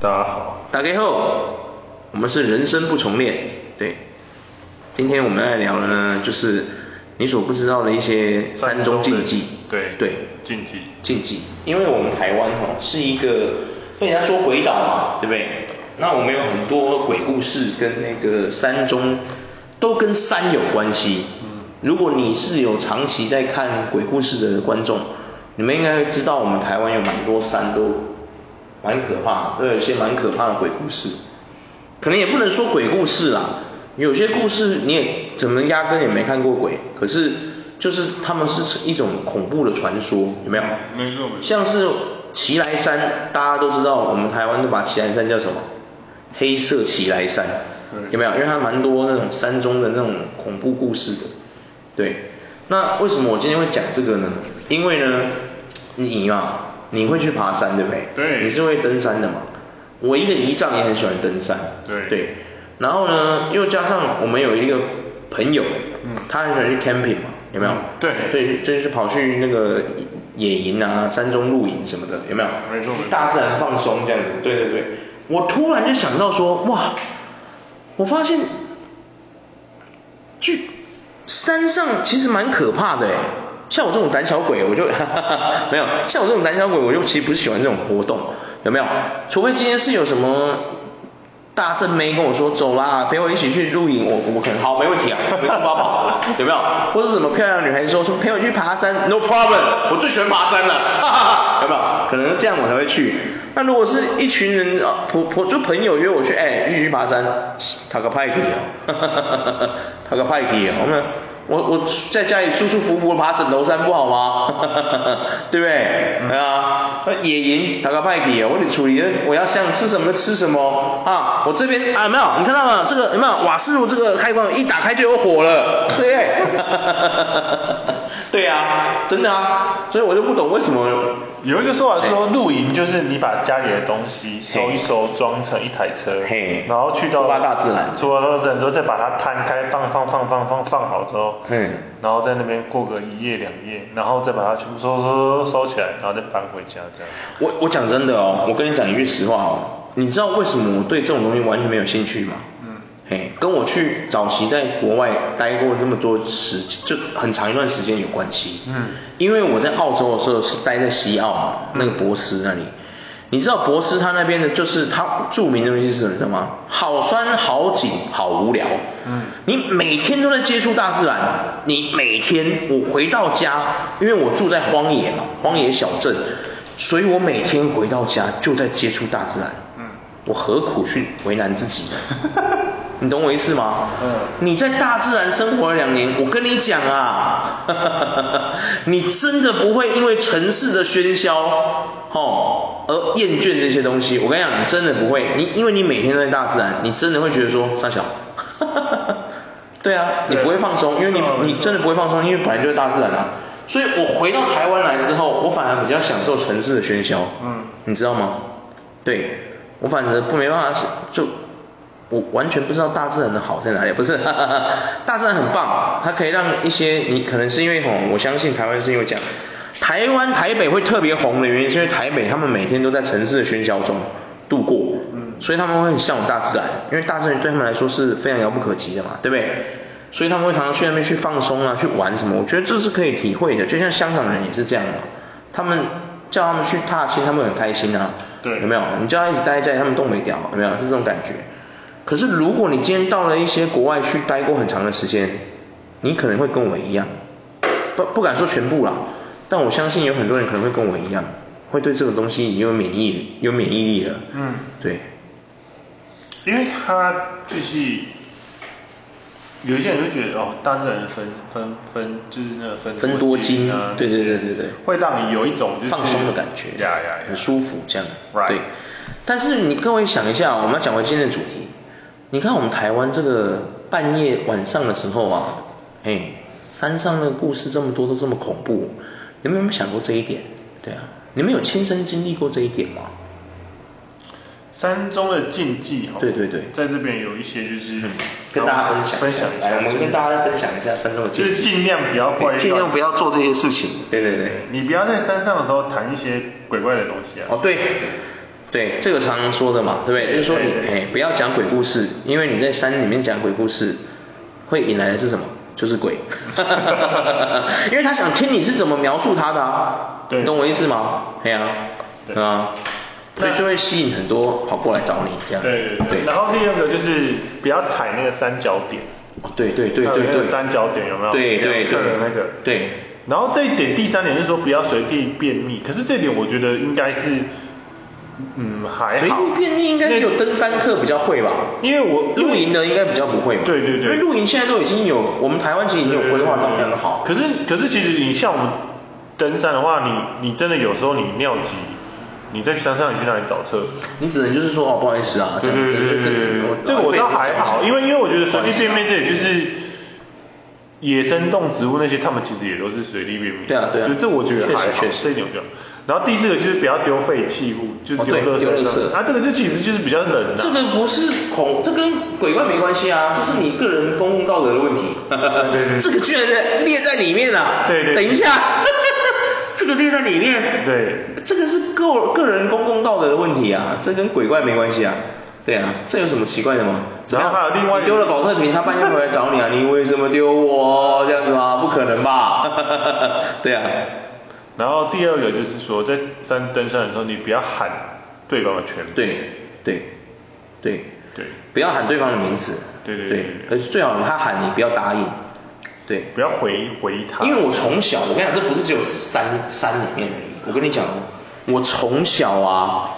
大家好，打开后，我们是人生不重练，对，今天我们来聊的呢，就是你所不知道的一些山中禁忌，对对，禁忌禁忌，因为我们台湾哈是一个被人家说鬼岛嘛，对不对？那我们有很多鬼故事跟那个山中都跟山有关系，嗯，如果你是有长期在看鬼故事的观众，你们应该会知道我们台湾有蛮多山都。蛮可怕，都有一些蛮可怕的鬼故事，可能也不能说鬼故事啦，有些故事你也怎么压根也没看过鬼，可是就是他们是一种恐怖的传说，有没有？没错没错。像是奇来山，大家都知道，我们台湾都把奇来山叫什么？黑色奇来山，有没有？因为它蛮多那种山中的那种恐怖故事的，对。那为什么我今天会讲这个呢？因为呢，你嘛。你会去爬山对不对？对。你是会登山的嘛？我一个姨丈也很喜欢登山。对。对。然后呢，又加上我们有一个朋友，嗯，他很喜欢去 camping 嘛，有没有？嗯、对。对，就是跑去那个野营啊，山中露营什么的，有没有？没错。去大自然放松这样子。对对对。我突然就想到说，哇，我发现，去山上其实蛮可怕的哎。像我这种胆小鬼，我就哈哈哈没有。像我这种胆小鬼，我就其实不是喜欢这种活动，有没有？除非今天是有什么大正妹跟我说走啦，陪我一起去露营，我我可能好没问题啊，没办法，有没有？或者什么漂亮女孩子说说陪我去爬山，no problem，我最喜欢爬山了，哈哈哈，有没有？可能这样我才会去。那如果是一群人啊，朋朋就朋友约我去，哎，一起去爬山，他个派对哦，哈哈哈，他个派对哦，我们。我我在家里舒舒服服爬枕头山不好吗？对不对？对啊，野营打个派对我得处理，我要想吃什么吃什么啊！我这边啊没有，你看到吗？这个有没有瓦斯炉这个开关一打开就有火了，对不对？对啊，真的啊，所以我就不懂为什么有一个说法是说露营就是你把家里的东西收一收装成一台车，嘿，然后去到大自然，出发大自然之后再把它摊开放放放放放放好之后。嗯，然后在那边过个一夜两夜，然后再把它全部收收收收起来，然后再搬回家这样。我我讲真的哦，我跟你讲一句实话哦，你知道为什么我对这种东西完全没有兴趣吗？跟我去早期在国外待过那么多时，就很长一段时间有关系。嗯，因为我在澳洲的时候是待在西澳嘛，那个博斯那里。你知道博斯他那边的，就是他著名的东西是什么，你知道吗？好山好景好无聊。嗯。你每天都在接触大自然，你每天我回到家，因为我住在荒野嘛，荒野小镇，所以我每天回到家就在接触大自然。嗯。我何苦去为难自己呢？你懂我意思吗？嗯。你在大自然生活了两年，我跟你讲啊，你真的不会因为城市的喧嚣，吼，而厌倦这些东西。我跟你讲，你真的不会。你因为你每天都在大自然，你真的会觉得说，三小，对啊，你不会放松，因为你你真的不会放松，因为本来就是大自然啊。所以我回到台湾来之后，我反而比较享受城市的喧嚣。嗯。你知道吗？对，我反正不没办法就。我完全不知道大自然的好在哪里，不是，哈哈哈，大自然很棒，它可以让一些你可能是因为吼，我相信台湾是因为讲，台湾台北会特别红的原因，是因为台北他们每天都在城市的喧嚣中度过，嗯，所以他们会很向往大自然，因为大自然对他们来说是非常遥不可及的嘛，对不对？所以他们会常常去那边去放松啊，去玩什么，我觉得这是可以体会的，就像香港人也是这样嘛，他们叫他们去踏青，他们很开心啊，对，有没有？你叫他一直待在家里，他们动没掉，有没有？是这种感觉。可是如果你今天到了一些国外去待过很长的时间，你可能会跟我一样，不不敢说全部啦，但我相信有很多人可能会跟我一样，会对这个东西已经有免疫有免疫力了。嗯，对。因为他就是有一些人会觉得哦，大自然分分分就是那个分分多金啊，对对对对对，会让你有一种就是放松的感觉，呀呀，很舒服这样。Right. 对。但是你各位想一下，我们要讲回今天的主题。你看我们台湾这个半夜晚上的时候啊，哎，山上的故事这么多，都这么恐怖，你们有没有想过这一点？对啊，你们有亲身经历过这一点吗？山中的禁忌，对对对，在这边有一些就是跟大家分享分享一下，来，我们跟大家分享一下山中的禁忌，就是尽量不要怪，尽量不要做这些事情。对对对，你不要在山上的时候谈一些鬼怪的东西啊。哦对。对，这个常常说的嘛，对不对？就是说你哎，不要讲鬼故事，因为你在山里面讲鬼故事，会引来的是什么？就是鬼。因为他想听你是怎么描述他的啊，你懂我意思吗？对啊，对啊，所以就会吸引很多跑过来找你这样。对对对。然后第二个就是不要踩那个三角点。对对对对对。三角点有没有？对对对。那个。对。然后这一点第三点是说不要随地便秘，可是这点我觉得应该是。嗯，还好。随地便利应该只有登山客比较会吧？因为我露营的应该比较不会嘛。对对对。因为露营现在都已经有，我们台湾其实已经有规划到非常好。可是可是其实你像我们登山的话，你你真的有时候你尿急，你在山上你去哪里找厕所？你只能就是说哦不好意思啊。对对对对对。这个我倒还好，因为因为我觉得随地便溺这里就是野生动植物那些，他们其实也都是随地便便。对啊对啊。所以这我觉得还好，这一点比较。然后第四个就是不要丢废弃物，就是丢垃圾。啊，这个就其实就是比较冷的。这个不是恐，这跟鬼怪没关系啊，这是你个人公共道德的问题。对对。这个居然列在里面了。对对。等一下，这个列在里面。对。这个是个个人公共道德的问题啊，这跟鬼怪没关系啊。对啊，这有什么奇怪的吗？然后还有另外，丢了保特瓶，他半夜回来找你啊，你为什么丢我？这样子吗？不可能吧？对啊。然后第二个就是说，在山登山的时候，你不要喊对方的全名。对对对对，不要喊对方的名字。对对对。而且最好他喊你，不要答应。对。不要回回他。因为我从小，我跟你讲，这不是只有山山里面而已。我跟你讲，我从小啊，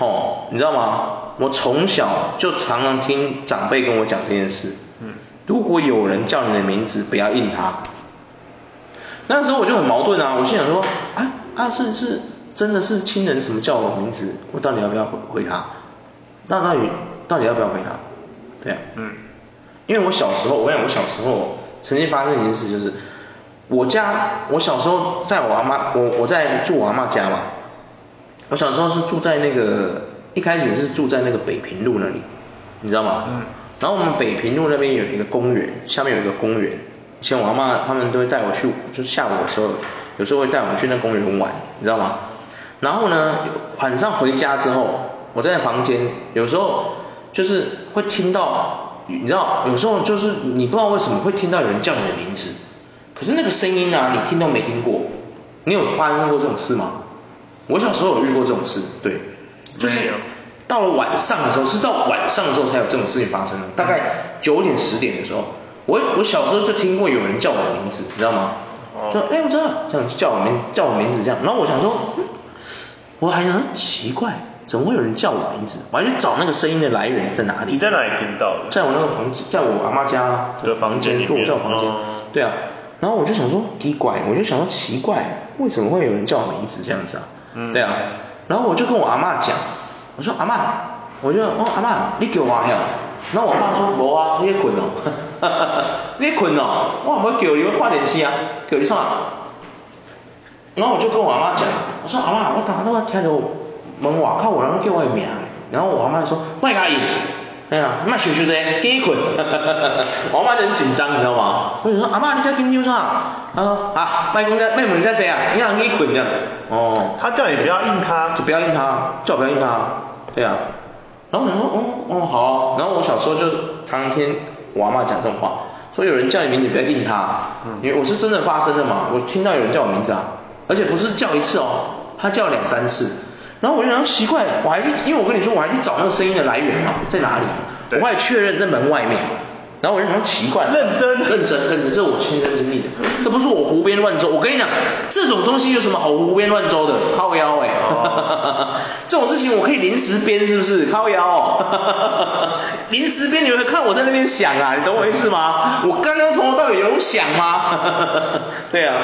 哦，你知道吗？我从小就常常听长辈跟我讲这件事。嗯。如果有人叫你的名字，不要应他。那时候我就很矛盾啊，我心想说，啊啊是是，真的是亲人什么叫我名字，我到底要不要回回他？那到底到底要不要回他？对啊，嗯，因为我小时候，我讲，我小时候曾经发生一件事，就是我家，我小时候在我阿妈，我我在住我阿妈家嘛，我小时候是住在那个，一开始是住在那个北平路那里，你知道吗？嗯，然后我们北平路那边有一个公园，下面有一个公园。以前我阿妈他们都会带我去，就是下午的时候，有时候会带我们去那公园玩，你知道吗？然后呢，晚上回家之后，我在房间，有时候就是会听到，你知道，有时候就是你不知道为什么会听到有人叫你的名字，可是那个声音啊，你听都没听过，你有发生过这种事吗？我小时候有遇过这种事，对，就是到了晚上的时候，是到晚上的时候才有这种事情发生的，大概九点十点的时候。我我小时候就听过有人叫我的名字，你知道吗？就哎，我知道，这样叫我名叫我名字这样，然后我想说，嗯，我还想奇怪，怎么会有人叫我名字？我还去找那个声音的来源在哪里？你在哪里听到的？在我那个房，在我阿妈家的房间里面，在我房间。对啊，然后我就想说奇怪，我就想说奇怪，为什么会有人叫我名字这样子啊？嗯，对啊，然后我就跟我阿妈讲，我说阿妈，我就哦阿妈，你叫我呀？然后我爸说无啊，你在困哦，你困哦，我唔要叫你，我看电视啊，叫你创。然后我就跟我阿妈讲，我说阿妈，我刚刚都听到门外口有人叫我的名，然后我阿妈就说，卖阿姨，哎呀，卖羞羞的，紧困，我阿妈就很紧张，你知道吗？我就说阿妈，你在紧张啥？他说啊，卖公家卖门在谁啊？你让你困这样。哦，他叫你不要应他，就不要应他，叫我不要应他，对啊。然后我说，哦哦好啊，然后我小时候就常常听我阿妈讲这种话，说有人叫你名字不要应他，因为我是真的发生的嘛，我听到有人叫我名字啊，而且不是叫一次哦，他叫两三次，然后我就想奇怪，我还去，因为我跟你说我还去找那个声音的来源嘛，在哪里，我还确认在门外面。然后我就想说奇怪，认真，认真，认真，这是我亲身经历的，这不是我胡编乱诌。我跟你讲，这种东西有什么好胡编乱诌的？靠腰哎，哦、这种事情我可以临时编，是不是？靠腰哦，临时编你会看我在那边想啊，你懂我意思吗？我刚刚从头到尾有想吗？对啊。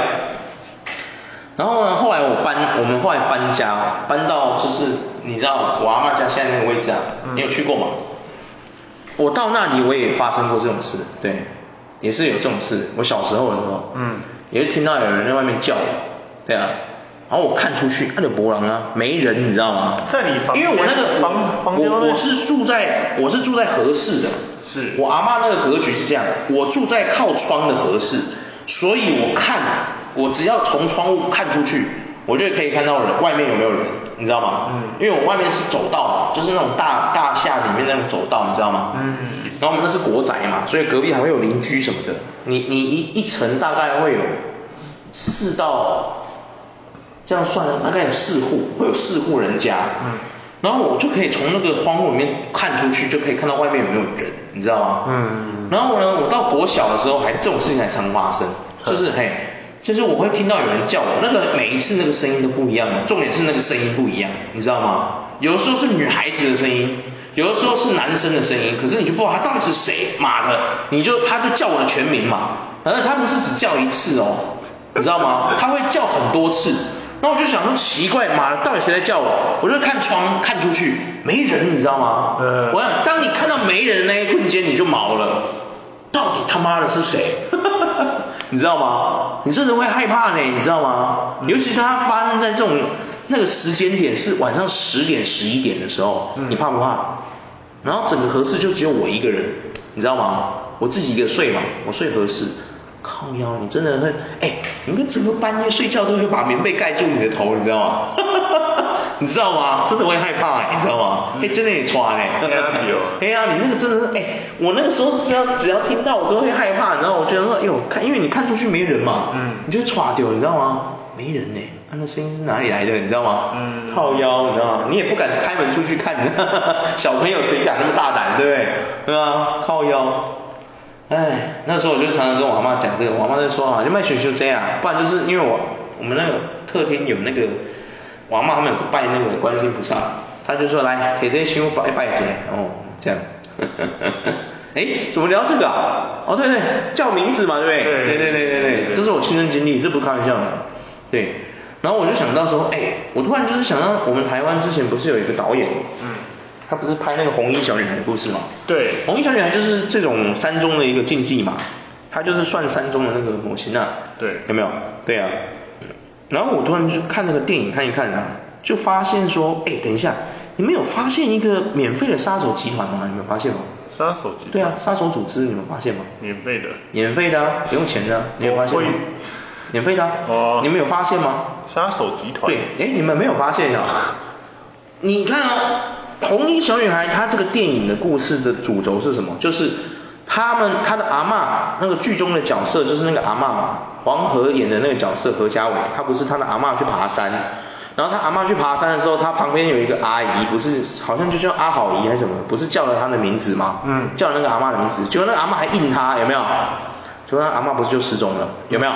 然后呢，后来我搬，我们后来搬家，搬到就是你知道我阿妈家现在那个位置啊，你有去过吗？我到那里我也发生过这种事，对，也是有这种事。我小时候的时候，嗯，也是听到有人在外面叫我，对啊，然后我看出去，那就博朗啊，没人，你知道吗？在你房，因为我那个房房间，我我是住在我是住在合适的，是。我阿嬷那个格局是这样，我住在靠窗的合适，所以我看我只要从窗户看出去，我就可以看到人外面有没有人，你知道吗？嗯。因为我外面是走道，就是那种大大厦里面那种走道，你知道吗？嗯。然后我们那是国宅嘛，所以隔壁还会有邻居什么的。你你一一层大概会有四到，这样算大概有四户，会有四户人家。嗯。然后我就可以从那个窗户里面看出去，就可以看到外面有没有人，你知道吗？嗯。然后呢，我到国小的时候还这种事情还常发生，就是嘿。就是我会听到有人叫我，那个每一次那个声音都不一样，重点是那个声音不一样，你知道吗？有的时候是女孩子的声音，有的时候是男生的声音，可是你就不知道他到底是谁，妈的，你就他就叫我的全名嘛，反正他不是只叫一次哦，你知道吗？他会叫很多次，那我就想说奇怪，妈的，到底谁在叫我？我就看窗看出去，没人，你知道吗？嗯。我想当你看到没人的那一瞬间，你就毛了，到底他妈的是谁？你知道吗？你真的会害怕呢，你知道吗？尤其是它发生在这种那个时间点是晚上十点十一点的时候，你怕不怕？然后整个合适就只有我一个人，你知道吗？我自己一个睡嘛，我睡合适。靠腰，你真的会，哎，你们整个半夜睡觉都会把棉被盖住你的头，你知道吗？你知道吗？真的会害怕，你知道吗？哎，真的也穿哎。有。哎呀，你那个真的是，哎，我那个时候只要只要听到我都会害怕，然后我觉得说，哎呦，看，因为你看出去没人嘛，嗯，你就穿掉，你知道吗？没人呢，啊，那声音是哪里来的？你知道吗？嗯。靠腰，你知道吗？你也不敢开门出去看，小朋友谁敢那么大胆，对不对？对啊，靠腰。哎，那时候我就常常跟我妈讲这个，我妈就说啊，就卖选秀这样，不然就是因为我我们那个客厅有那个，我妈他们有拜那个观世音菩萨，她就说来铁这香拜拜一下，哦，这样，哎，怎么聊这个啊？哦对对，叫名字嘛，对不对？对对对对对对，这是我亲身经历，这不是开玩笑的，对。然后我就想到说，哎，我突然就是想到我们台湾之前不是有一个导演，嗯。他不是拍那个红衣小女孩的故事嘛？对，红衣小女孩就是这种山中的一个禁忌嘛，他就是算山中的那个母亲啊。对，有没有？对啊。然后我突然就看那个电影看一看啊，就发现说，哎，等一下，你们有发现一个免费的杀手集团吗？你们有发现吗？杀手集团？对啊，杀手组织，你们发现吗？免费的。免费的，不用钱的，你有发现吗？免费的。哦。你们有发现吗？杀手集团。对，哎，你们没有发现啊？你看哦。红衣小女孩，她这个电影的故事的主轴是什么？就是他们她的阿嬷，那个剧中的角色就是那个阿嬷嘛，黄河演的那个角色何家伟，他不是他的阿嬷去爬山，然后他阿嬷去爬山的时候，他旁边有一个阿姨，不是好像就叫阿好姨还是什么，不是叫了他的名字吗？嗯，叫了那个阿嬷的名字，结果那个阿嬷还应他，有没有？就那阿嬷不是就失踪了，有没有？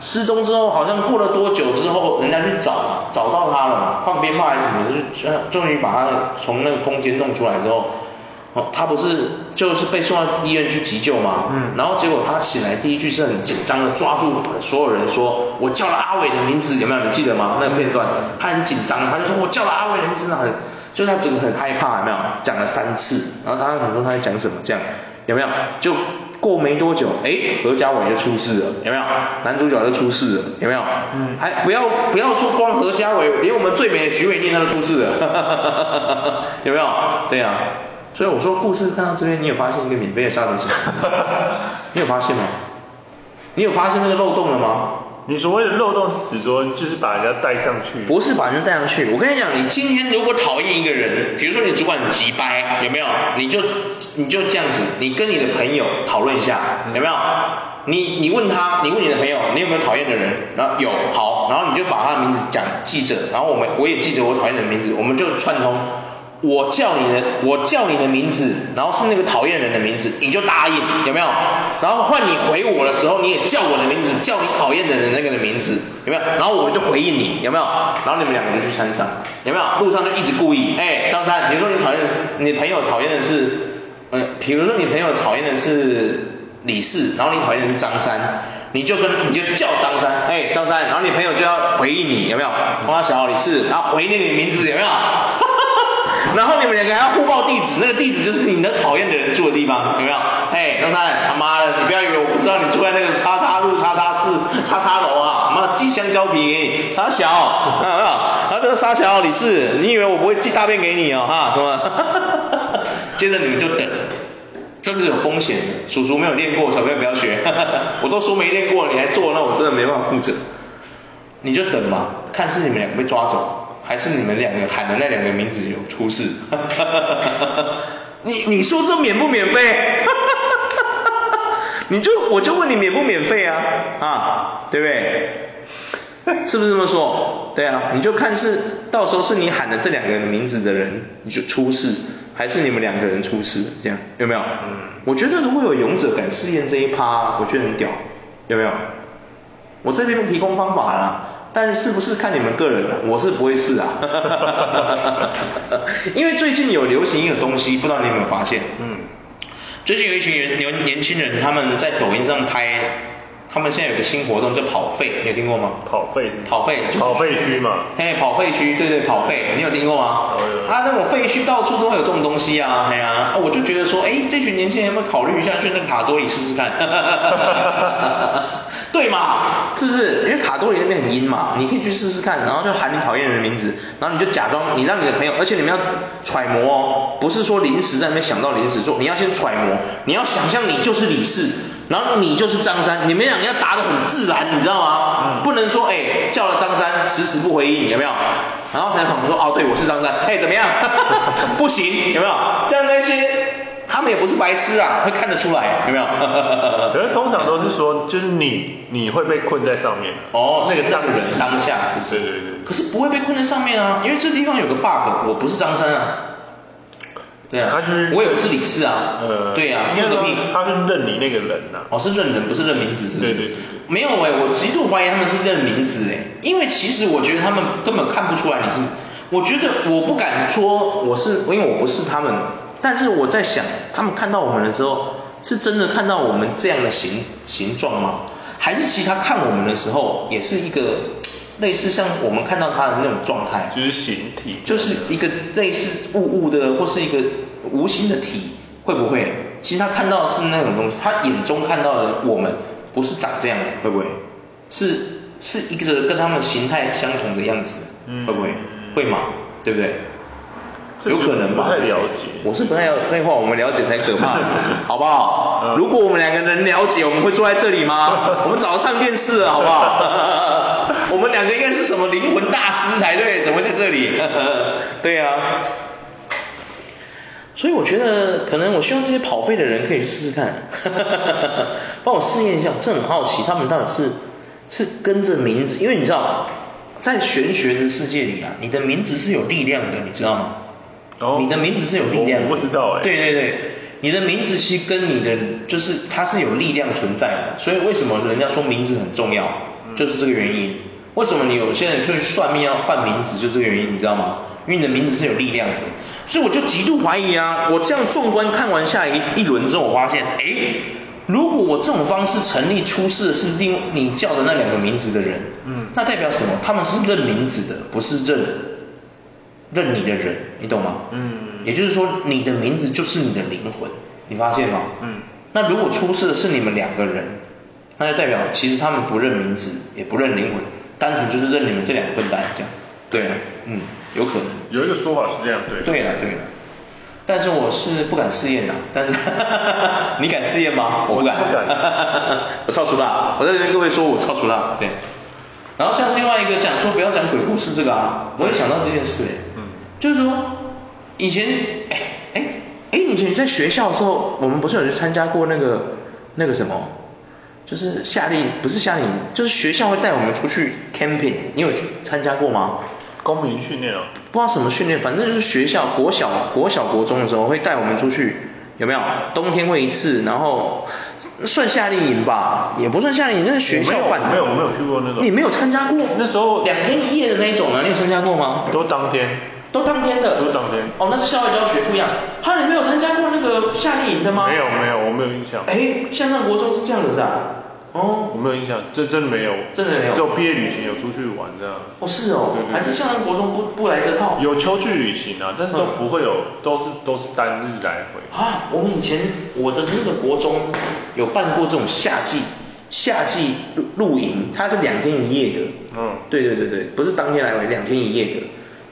失踪之后好像过了多久之后，人家去找嘛，找到他了嘛，放鞭炮还是什么的，就终于把他从那个空间弄出来之后，哦，他不是就是被送到医院去急救吗，嗯，然后结果他醒来第一句是很紧张的抓住所有人说，我叫了阿伟的名字，有没有？你记得吗？那个片段，他很紧张，他就说我叫了阿伟的名字，很，就是他整个很害怕，有没有？讲了三次，然后大家想说他在讲什么？这样有没有？就。过没多久，哎，何家伟就出事了，有没有？男主角就出事了，有没有？嗯。还不要不要说光何家伟，连我们最美的许玮宁他都出事了，有没有？对啊。所以我说故事看到这边，你有发现一个免费的杀手衔？你有发现吗？你有发现那个漏洞了吗？你所谓的漏洞是指说，就是把人家带上去？不是把人家带上去，我跟你讲，你今天如果讨厌一个人，比如说你主管很急掰，有没有？你就你就这样子，你跟你的朋友讨论一下，有没有？你你问他，你问你的朋友，你有没有讨厌的人？然后有，好，然后你就把他的名字讲记着，然后我们我也记着我讨厌的名字，我们就串通。我叫你的，我叫你的名字，然后是那个讨厌人的名字，你就答应，有没有？然后换你回我的时候，你也叫我的名字，叫你讨厌的人那个的名字，有没有？然后我们就回应你，有没有？然后你们两个就去山上，有没有？路上就一直故意，哎，张三，比如说你讨厌，你朋友讨厌的是，嗯，比如说你朋友讨厌的是李四，然后你讨厌的是张三，你就跟你就叫张三，哎，张三，然后你朋友就要回应你，有没有？花小李四，然后回应你名字，有没有？然后你们两个还要互报地址，那个地址就是你那讨厌的人住的地方，有没有？哎，张三，他妈的，你不要以为我不知道你住在那个叉叉路叉叉四叉叉楼啊，妈寄香蕉皮给你，傻小，有没有？啊，这个傻小李四，你以为我不会寄大便给你哦，哈，什么？接着你们就等，这是有风险，叔叔没有练过，小朋友不要学，我都说没练过，你还做，那我真的没办法负责。你就等嘛，看是你们两个被抓走，还是你们两个喊的那两个名字有出事。你你说这免不免费？你就我就问你免不免费啊？啊，对不对？是不是这么说？对啊，你就看是到时候是你喊的这两个名字的人你就出事，还是你们两个人出事？这样有没有？嗯。我觉得如果有勇者敢试验这一趴，我觉得很屌，有没有？我在这边提供方法啦，但是是不是看你们个人了？我是不会试啊。因为最近有流行一个东西，不知道你有没有发现？嗯。最近有一群年年年轻人，他们在抖音上拍。他们现在有个新活动叫跑废，你有听过吗？跑废，跑废，就是、跑废墟嘛。嘿，跑废墟，对对，跑废，你有听过吗？啊，那种废墟到处都会有这种东西啊，嘿啊，我就觉得说，哎，这群年轻人有没有考虑一下去那个卡多里试试看？对嘛？是不是？因为卡多里那边很阴嘛，你可以去试试看，然后就喊你讨厌人的名字，然后你就假装你让你的朋友，而且你们要揣摩哦，不是说临时在那边想到临时做，你要先揣摩，你要想象你就是李四。然后你就是张三，你们两个要答得很自然，你知道吗？嗯、不能说哎叫了张三迟迟不回应，有没有？然后采访说哦对我是张三，哎怎么样？不行，有没有？这样那些他们也不是白痴啊，会看得出来，有没有？可是通常都是说就是你你会被困在上面。哦，那个当人当下是不是？对对对。可是不会被困在上面啊，因为这地方有个 bug，我不是张三啊。对啊，他就是我也不是李四啊，呃，对啊，那个屁，他是认你那个人呐、啊，哦是认人不是认名字是不是？对对对，没有哎，我极度怀疑他们是认名字哎，因为其实我觉得他们根本看不出来你是，我觉得我不敢说我是，因为我不是他们，但是我在想，他们看到我们的时候，是真的看到我们这样的形形状吗？还是其他看我们的时候也是一个？类似像我们看到他的那种状态，就是形体，就是一个类似雾雾的，或是一个无形的体，会不会？其实他看到的是那种东西，他眼中看到的我们不是长这样的，会不会？是是一个跟他们形态相同的样子，嗯、会不会？会吗？对不对？有可能吧？不太了解，我是不太了解，废话，我们了解才可怕，好不好？嗯、如果我们两个人了解，我们会坐在这里吗？我们早就上电视了，好不好？我们两个应该是什么灵魂大师才对？怎么会在这里？对啊。所以我觉得，可能我希望这些跑废的人可以试试看，帮我试验一下。我真的很好奇，他们到底是是跟着名字，因为你知道，在玄学的世界里啊，你的名字是有力量的，你知道吗？哦，你的名字是有力量的，我不知道哎。对对对，你的名字其实跟你的就是它是有力量存在的，所以为什么人家说名字很重要，就是这个原因。为什么你有些人去算命要换名字，就这个原因，你知道吗？因为你的名字是有力量的。所以我就极度怀疑啊，我这样纵观看完下一一轮之后，我发现，哎，如果我这种方式成立出事的是另你叫的那两个名字的人，嗯，那代表什么？他们是认名字的，不是认。认你的人，你懂吗？嗯，也就是说，你的名字就是你的灵魂，你发现吗？嗯，那如果出事的是你们两个人，那就代表其实他们不认名字，也不认灵魂，单纯就是认你们这两个笨蛋这样。对啊，嗯，有可能。有一个说法是这样，对。对了，对了，但是我是不敢试验的，但是 你敢试验吗？我不敢。不敢。我超熟了，我在这边各位说我超熟了，对。然后像另外一个讲说不要讲鬼故事这个啊，我也想到这件事哎。就是说，以前，哎哎哎，以前在学校的时候，我们不是有去参加过那个那个什么，就是夏令，不是夏令营，就是学校会带我们出去 camping，你有去参加过吗？公民训练哦？不知道什么训练，反正就是学校国小国小国中的时候会带我们出去，有没有？冬天会一次，然后算夏令营吧，也不算夏令营，那是学校办的。没有，没有，没有去过那种。你没有参加过？那时候两天一夜的那种啊，你有参加过吗？都当天。都当天的，都当天。哦，那是校外教学不一样。哈，你没有参加过那个夏令营的吗？没有没有，我没有印象。哎，向上国中是这样子是啊。哦。我没有印象，这真的没有。真的没有。只有毕业旅行有出去玩这样。哦，是哦。对对对。还是向上国中不不来这套。有秋季旅行啊，但是都不会有，都是都是单日来回。啊，我们以前我的那个国中有办过这种夏季夏季露露营，它是两天一夜的。嗯。对对对对，不是当天来回，两天一夜的，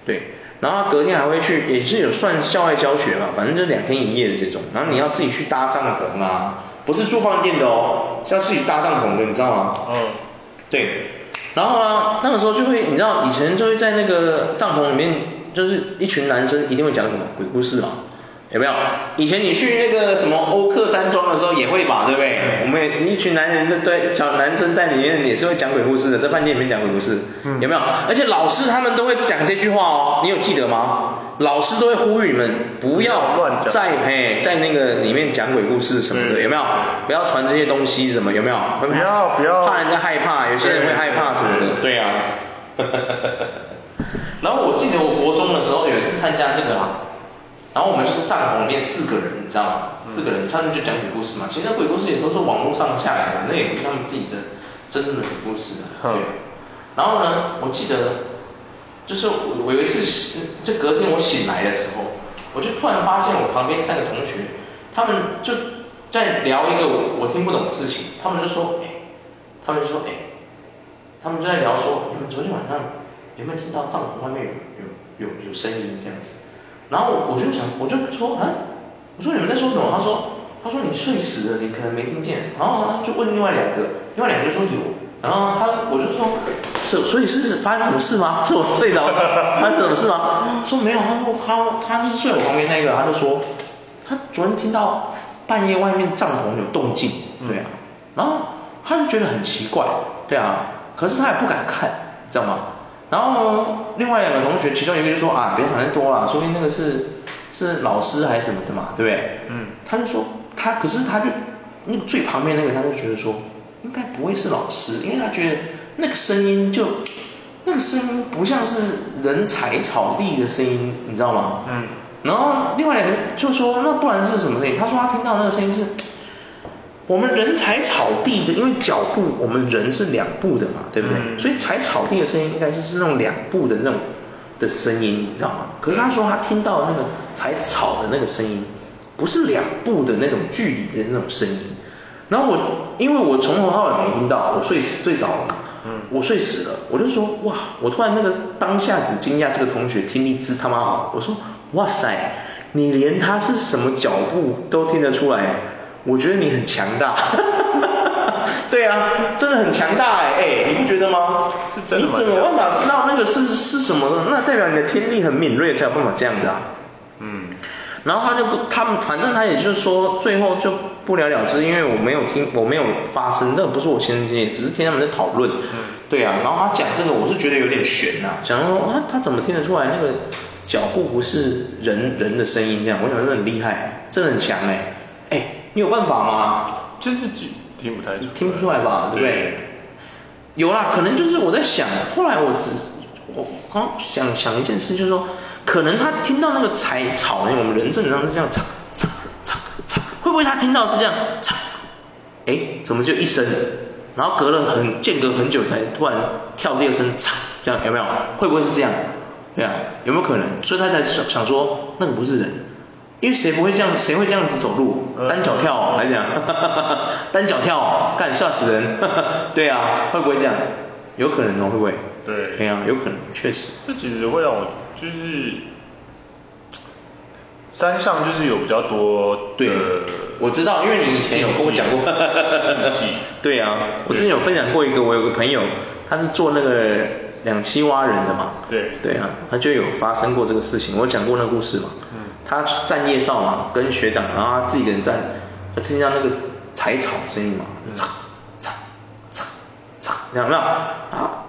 对。然后隔天还会去，也是有算校外教学嘛，反正就两天一夜的这种。然后你要自己去搭帐篷啊，不是住饭店的哦，是要自己搭帐篷的，你知道吗？嗯。对。然后呢，那个时候就会，你知道以前就会在那个帐篷里面，就是一群男生一定会讲什么鬼故事嘛。有没有？以前你去那个什么欧克山庄的时候也会吧，对不对？我们也一群男人，对，小男生在里面也是会讲鬼故事的，在饭店里面讲鬼故事，嗯、有没有？而且老师他们都会讲这句话哦，你有记得吗？老师都会呼吁你们不要乱在嘿在那个里面讲鬼故事什么的，有没有？不要传这些东西什么，有没有？不要不要，怕人家害怕，有些人会害怕什么的，对啊。然后我记得我国中的时候有一次参加这个啊。然后我们就是帐篷里面四个人，你知道吗？四个人，他们就讲鬼故事嘛。其实那鬼故事也都是网络上下来的，那也不是他们自己的真正的鬼故事。对。然后呢，我记得就是我有一次，就隔天我醒来的时候，我就突然发现我旁边三个同学，他们就在聊一个我我听不懂的事情。他们就说，哎，他们就说，哎，他们就在聊说，你们昨天晚上有没有听到帐篷外面有有有有声音这样子？然后我就想，我就说，啊，我说你们在说什么？他说，他说你睡死了，你可能没听见。然后他就问另外两个，另外两个就说有。然后他，我就说，是，所以是是发生什么事吗？是我睡着了，发生什么事吗？说没有，他说他他是睡我旁边那个，他就说，他昨天听到半夜外面帐篷有动静，对啊，然后他就觉得很奇怪，对啊，可是他也不敢看，知道吗？然后呢另外两个同学，其中一个就说啊，别想太多了，说不定那个是是老师还是什么的嘛，对不对？嗯。他就说他，可是他就那个最旁边那个，他就觉得说应该不会是老师，因为他觉得那个声音就那个声音不像是人踩草地的声音，你知道吗？嗯。然后另外两个就说那不然是什么声音？他说他听到那个声音是。我们人踩草地的，因为脚步我们人是两步的嘛，对不对？嗯、所以踩草地的声音应该是是那种两步的那种的声音，你知道吗？可是他说他听到那个踩草的那个声音，不是两步的那种距离的那种声音。然后我因为我从头到尾没听到，我睡死睡着了，嗯，我睡死了，我就说哇，我突然那个当下只惊讶这个同学听力之他妈好，我说哇塞，你连他是什么脚步都听得出来。我觉得你很强大，对啊，真的很强大哎，哎，你不觉得吗？是真的？你怎么办法知道那个是是什么呢？那代表你的天力很敏锐才有办法这样子啊。嗯。然后他就他们反正他也就是说最后就不了了之，因为我没有听我没有发生，那不是我亲身经历，只是听他们在讨论。嗯。对啊，然后他讲这个我是觉得有点悬呐、啊，讲说他他怎么听得出来那个脚步不是人人的声音这样？我想说很厉害，真的很强哎，哎。你有办法吗？就自己听不太，听不出来吧，对不对？对有啦，可能就是我在想，后来我只我刚想想一件事，就是说，可能他听到那个踩草，因为我们人正常是这样踩踩踩踩，会不会他听到是这样踩？哎，怎么就一声？然后隔了很间隔很久才突然跳第二声嚓，这样有没有？会不会是这样？对啊，有没有可能？所以他才想想说，那个不是人。因为谁不会这样？谁会这样子走路？单脚跳哦，还是这样？单脚跳哦，干吓死人！对啊，会不会这样？有可能哦，会不会？对。对啊，有可能，确实。这其实会让我就是山上就是有比较多。对。我知道，因为你以前有跟我讲过。对啊，我之前有分享过一个，我有个朋友，他是做那个两栖蛙人的嘛。对。对啊，他就有发生过这个事情，我讲过那个故事嘛。嗯。他站夜哨嘛，跟学长，然后他自己人站，就听到那个踩草声音嘛，嚓嚓嚓嚓，有没有？啊，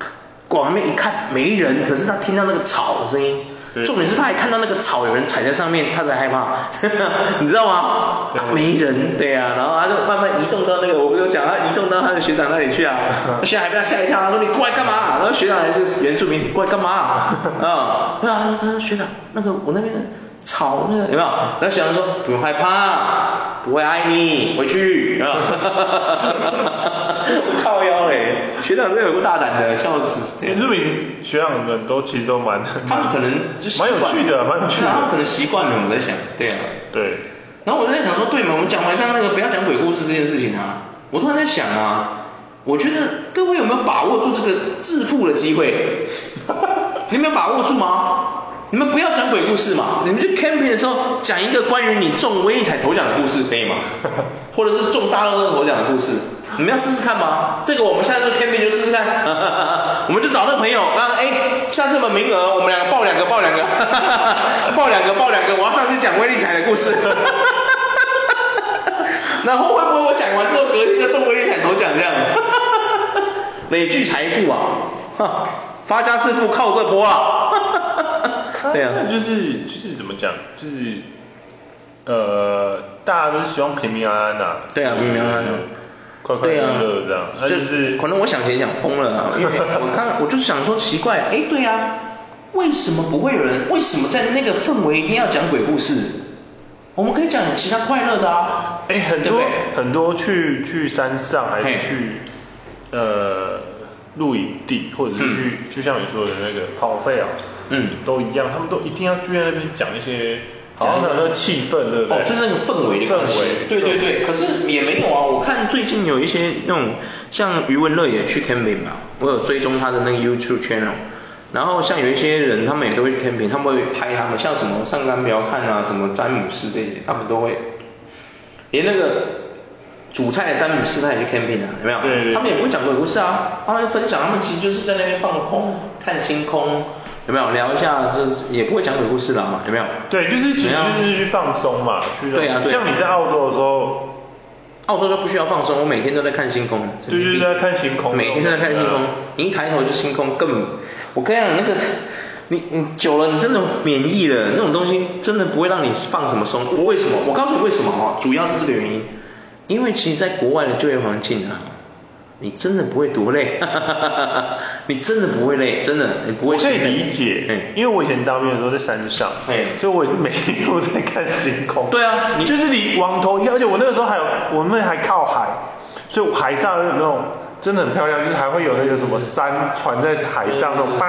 往那边一看没人，可是他听到那个草的声音，重点是他还看到那个草有人踩在上面，他才害怕，你知道吗？对啊，没人，对呀，然后他就慢慢移动到那个，我不是讲他移动到他的学长那里去啊，学长还被他吓一跳，他说你过来干嘛？然后学长还是原住民，你过来干嘛？啊，对啊，他说学长，那个我那边。草那个有没有？然后学长说不用害怕，不会爱你，回去。哈哈哈哈哈！靠腰嘞，学长真有个大胆的，笑死。原住民学长们都其实都蛮，他们可能就蛮有趣的，蛮有趣的。他们可能习惯了，我在想，对啊。对。然后我就在想说，对嘛，我们讲完刚刚那个不要讲鬼故事这件事情啊，我突然在想啊，我觉得各位有没有把握住这个致富的机会？你们有把握住吗？你们不要讲鬼故事嘛，你们去 camping 的时候讲一个关于你中威力彩头奖的故事可以吗？或者是中大乐透头奖的故事，你们要试试看吗？这个我们下次 camping 就试试看，我们就找那个朋友，刚刚哎，下次有名额？我们两个报两个，报两个，报两个，报两个，我要上去讲威力彩的故事。然后会不会我讲完之后隔天就中威力彩头奖这样？累聚财富啊，发家致富靠这波啊。对啊，就是就是怎么讲，就是呃，大家都是希望平平安安呐、啊。对啊，平平安安，快快乐乐这样。就是可能我想钱想疯了啊，因为我看我就是想说奇怪，哎，对啊，为什么不会有人？为什么在那个氛围一定要讲鬼故事？我们可以讲点其他快乐的啊。哎，很多很多去去山上还是去呃露营地，或者是去、嗯、就像你说的那个跑费啊。嗯，都一样，他们都一定要聚在那边讲一些，好像那个气氛，对不对？哦，就是那个氛围的氛围。对对对，可是也没有啊，我看最近有一些那种像余文乐也去 camping 嘛，我有追踪他的那个 YouTube channel，然后像有一些人他们也都会去 camping，他们会拍他们，像什么上甘苗看啊，什么詹姆斯这些，他们都会，连那个主菜的詹姆斯他也去 camping 啊，有没有？对对对。他们也不会讲鬼故事啊，他们分享，他们其实就是在那边放空，看星空。有没有聊一下？是也不会讲鬼故事啦，有没有？对，就是其实就是去放松嘛，去对啊。像你在澳洲的时候，澳洲就不需要放松，我每天都在看星空。对，就是在看星空。每天都在看星空，你一抬头就星空，根本我跟你讲那个，你你久了你真的免疫了，那种东西真的不会让你放什么松。我为什么？我告诉你为什么哦，主要是这个原因，因为其实在国外的就业环境啊。你真的不会多累，你真的不会累，真的，你不会。我可以理解，因为我以前当兵的时候在山上，所以我也是每天都在看星空。对啊，你就是你往头，而且我那个时候还有，我们还靠海，所以海上有那种真的很漂亮，就是还会有那个什么山船在海上那种，叭，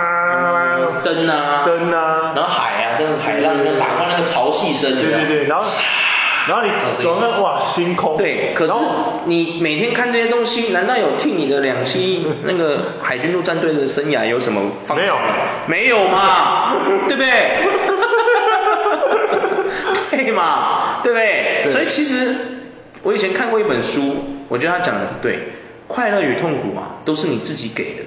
灯啊，灯啊，然后海啊，就是海浪那个打过那个潮汐声，对对对，然后。然后你走那哇星空，对，可是你每天看这些东西，难道有替你的两栖 那个海军陆战队的生涯有什么方法？没有，没有嘛，对不对？对嘛，对不对？对。所以其实我以前看过一本书，我觉得他讲的对，快乐与痛苦啊，都是你自己给的，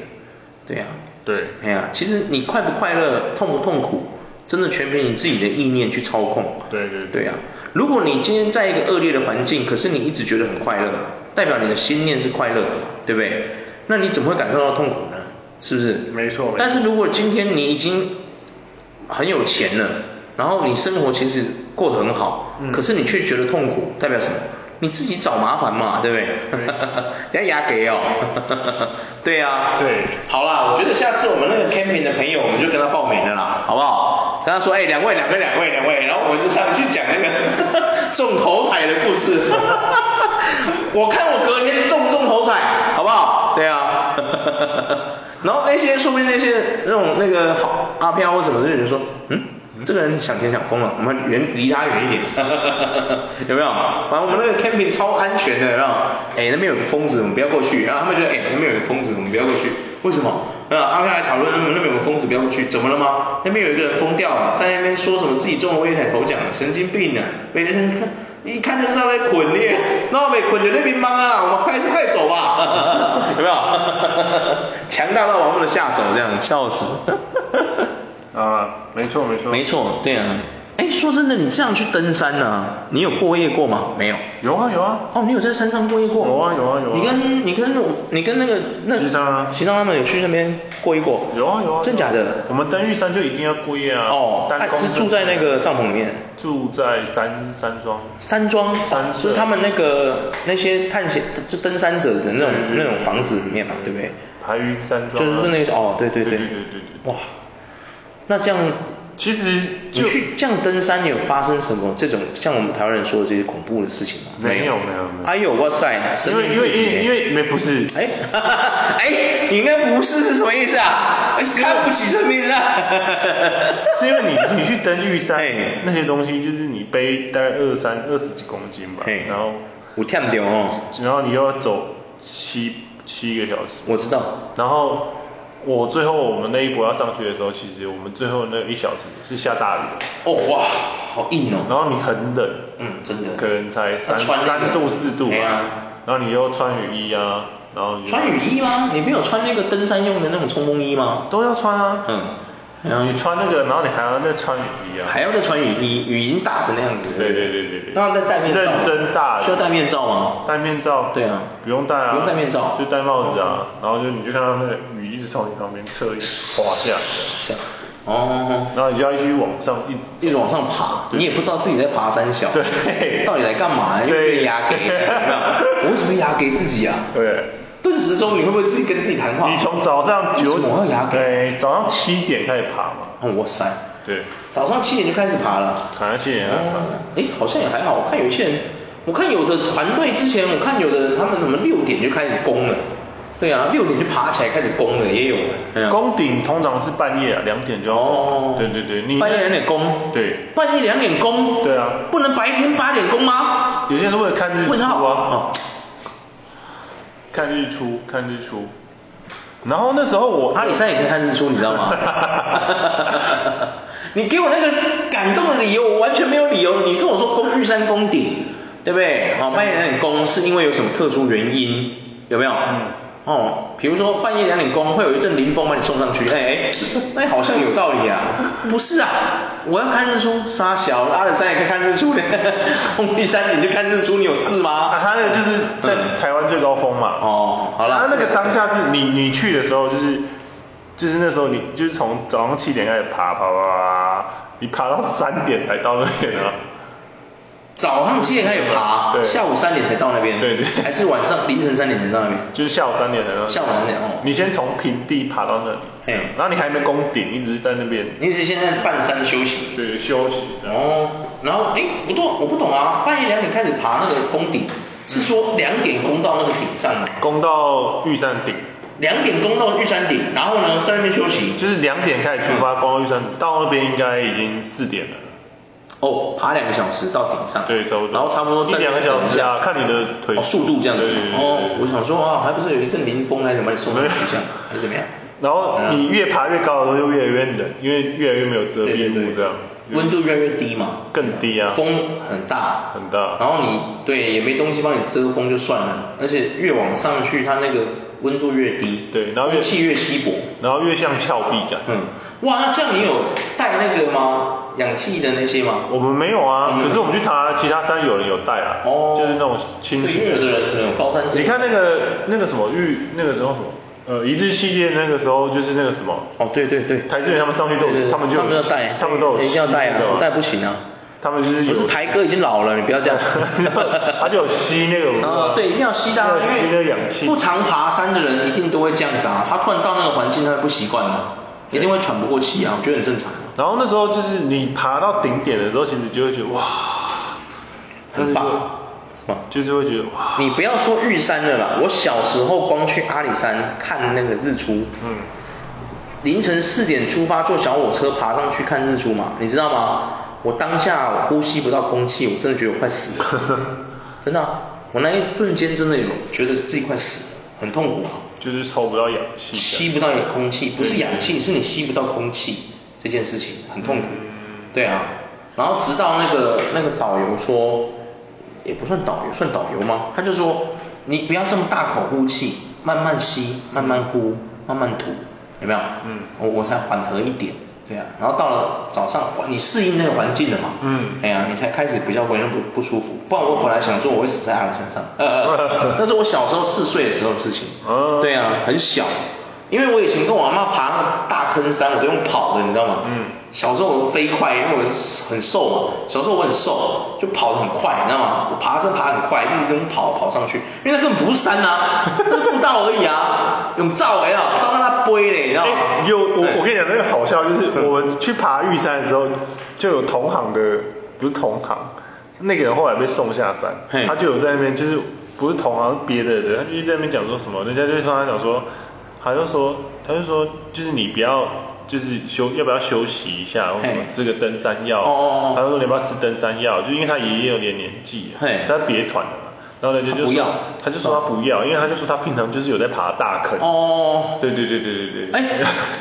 对呀、啊，对，哎呀，其实你快不快乐，痛不痛苦，真的全凭你自己的意念去操控，对对对呀。如果你今天在一个恶劣的环境，可是你一直觉得很快乐，代表你的心念是快乐的，对不对？那你怎么会感受到痛苦呢？是不是？没错。但是如果今天你已经很有钱了，然后你生活其实过得很好，嗯、可是你却觉得痛苦，代表什么？你自己找麻烦嘛，对不对？人家牙给哦。对啊。对。好啦，我觉得下次我们那个 camping 的朋友，我们就跟他报名了啦，好不好？跟他说，哎，两位，两位，两位，两位，然后我们就上去讲那个 中头彩的故事。我看我隔天中不中头彩，好不好？对啊。然后那些说不定那些那种那个好阿飘或什么的人说，嗯。这个人想钱想疯了，我们远离他远一点，有没有？反正我们那个 camping 超安全的，有没有？哎，那边有个疯子，我们不要过去。然后他们觉得，哎，那边有个疯子，我们不要过去。为什么？啊，阿飘来讨论，那边那边有个疯子，不要过去，怎么了吗？那边有一个人疯掉了，在那边说什么自己中了威彩头奖，神经病啊！每个人看，一看就知道在捆你，那我们捆在那边忙啊，我们快快走吧，有没有？强大到把我们的吓走，这样笑死。啊，没错没错，没错，对啊。哎，说真的，你这样去登山呢、啊，你有过夜过吗？没有。有啊有啊。哦，你有在山上过夜过？有啊有啊有啊。你跟你跟你跟那个那西藏啊，西藏他们有去那边过夜过？有啊有啊。真假的？我们登玉山就一定要过夜啊。哦。单是住在那个帐篷里面。住在山山庄。山庄。山是他们那个那些探险就登山者的那种那种房子里面嘛，对不对？排云山庄。就是那个哦，对对对。对对对对。哇。那这样，其实你去这样登山，有发生什么这种像我们台湾人说的这些恐怖的事情吗？没有没有没有。哎呦哇塞，因为因为因为因为没不是，哎，哎，你应该不是是什么意思啊？看不起生命啊？是因为你你去登玉山，那些东西就是你背大概二三二十几公斤吧，然后我跳不掉哦，然后你又要走七七个小时，我知道，然后。我最后我们那一波要上去的时候，其实我们最后那一小时是下大雨的。哦哇，好硬哦。然后你很冷，嗯，真的，可能才三三度四度。对啊。然后你又穿雨衣啊，然后穿雨衣吗？你没有穿那个登山用的那种冲锋衣吗？都要穿啊。嗯。然后你穿那个，然后你还要再穿雨衣啊。还要再穿雨衣，雨已经大成那样子。对对对对对。然后再戴面罩。认真大。需要戴面罩吗？戴面罩。对啊。不用戴啊。不用戴面罩。就戴帽子啊，然后就你就看到那个雨一直从你旁边侧滑下来。这样。哦。然后你就要一直往上，一直一直往上爬，你也不知道自己在爬山小。对。到底来干嘛？又被压给，有没有？我为什么压给自己啊？对。顿时中，你会不会自己跟自己谈话？你从早上九点，我要牙早上七点开始爬嘛。哦，哇塞。对。早上七点就开始爬了。早上七点开始爬。哎，好像也还好。我看有一些人，我看有的团队之前，我看有的人他们什么六点就开始攻了。对啊，六点就爬起来开始攻了，也有。攻顶通常是半夜啊，两点就要。哦。对对对，你。半夜两点攻。对。半夜两点攻。对啊。不能白天八点攻吗？有些人为了看日出啊。哦。看日出，看日出，然后那时候我阿里山也可以看日出，你知道吗？你给我那个感动的理由，我完全没有理由。你跟我说攻玉山攻顶，对不对？好，半夜两点攻是因为有什么特殊原因，有没有？嗯。哦，比如说半夜两点工，会有一阵灵风把你送上去，哎哎，那好像有道理啊。不是啊，我要看日出，杀小阿里山也可以看日出的，空地山你就看日出，你有事吗？啊，他那个就是在台湾最高峰嘛。哦，好了。他那个当下是你你去的时候，就是就是那时候你就是从早上七点开始爬爬爬爬，你爬到三点才到那边啊。早上七点开始爬，下午三点才到那边，对对，还是晚上凌晨三点才到那边？就是下午三点才到。下午三点哦。你先从平地爬到那里，嘿，然后你还没攻顶，一直在那边。你是现在半山休息？对，休息。哦，然后哎，不对，我不懂啊，半夜两点开始爬那个攻顶，是说两点攻到那个顶上吗？攻到玉山顶。两点攻到玉山顶，然后呢，在那边休息。就是两点开始出发，攻到玉山，到那边应该已经四点了。哦，爬两个小时到顶上，对，差不多，然后差不多一两个小时啊，看你的腿速度这样子。哦，我想说啊，还不是有一阵灵风还是把你送上去这样，还是怎么样？然后你越爬越高的时候就越来越冷，因为越来越没有遮蔽物这样。温度越来越低嘛。更低啊。风很大。很大。然后你对也没东西帮你遮风就算了，而且越往上去它那个温度越低，对，然后空气越稀薄，然后越像峭壁感。嗯。哇，那这样你有带那个吗？氧气的那些吗？我们没有啊，可是我们去爬其他山有人有带啊，哦就是那种轻型的。有的人有高山症。你看那个那个什么玉那个什么什么，呃一日系列那个时候就是那个什么。哦对对对。台志远他们上去都有，他们就他们要带，他们都有一定要带啊，不带不行啊。他们就是有。不是台哥已经老了，你不要这样。他就有吸那个。啊 对，一定要吸的，因为不常爬山的人一定都会这样子啊，他突然到那个环境他会不习惯的，一定会喘不过气啊，我觉得很正常。然后那时候就是你爬到顶点的时候，其实就会觉得哇，很棒，是吧？就是会觉得哇。你不要说玉山了啦，我小时候光去阿里山看那个日出，嗯，凌晨四点出发坐小火车爬上去看日出嘛，你知道吗？我当下我呼吸不到空气，我真的觉得我快死了，真的啊，我那一瞬间真的有觉得自己快死了，很痛苦啊。就是抽不到氧气。吸不到空气，不是氧气，是你吸不到空气。这件事情很痛苦，对啊，然后直到那个那个导游说，也不算导游，算导游吗？他就说，你不要这么大口呼气，慢慢吸，慢慢呼，慢慢吐，有没有？嗯，我我才缓和一点，对啊，然后到了早上，你适应那个环境了嘛？嗯，哎呀，你才开始比较不那么不舒服，不然我本来想说我会死在阿里山上，呃那是我小时候四岁的时候的事情，对啊，很小。因为我以前跟我阿妈爬那个大坑山，我都用跑的，你知道吗？嗯。小时候我飞快，因为我很瘦嘛。小时候我很瘦，就跑得很快，你知道吗？我爬山爬很快，一直用跑跑上去。因为那根本不是山啊，是步道而已啊。用照哎啊，照让它背嘞，你知道吗？有我我跟你讲那个好笑，就是我们去爬玉山的时候，就有同行的，不是同行，那个人后来被送下山，他就有在那边，就是不是同行，别的人，他就在那边讲说什么，人家就说他讲说。他就说，他就说，就是你不要，就是休，要不要休息一下，或者什么吃个登山药。哦哦，他就说你要不要吃登山药，就因为他爷爷有点年纪，他别团了嘛。然后人家就说，他就说他不要，因为他就说他平常就是有在爬大坑。哦。对对对对对对。哎，